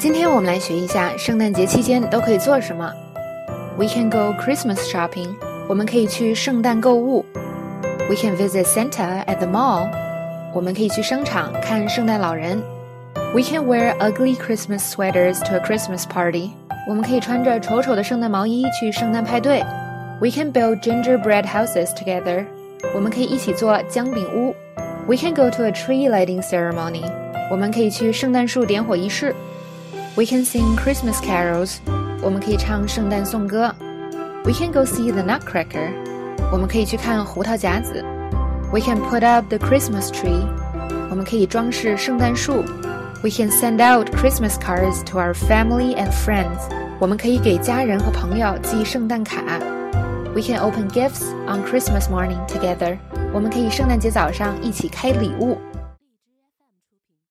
今天我们来学一下圣诞节期间都可以做什么。We can go Christmas shopping，我们可以去圣诞购物。We can visit Santa at the mall，我们可以去商场看圣诞老人。We can wear ugly Christmas sweaters to a Christmas party，我们可以穿着丑丑的圣诞毛衣去圣诞派对。We can build gingerbread houses together，我们可以一起做姜饼屋。We can go to a tree lighting ceremony，我们可以去圣诞树点火仪式。 We can sing Christmas carols，我们可以唱圣诞颂歌。We can go see the Nutcracker，我们可以去看胡桃夹子。We can put up the Christmas tree，我们可以装饰圣诞树。We can send out Christmas cards to our family and friends，我们可以给家人和朋友寄圣诞卡。We can open gifts on Christmas morning together，我们可以圣诞节早上一起开礼物。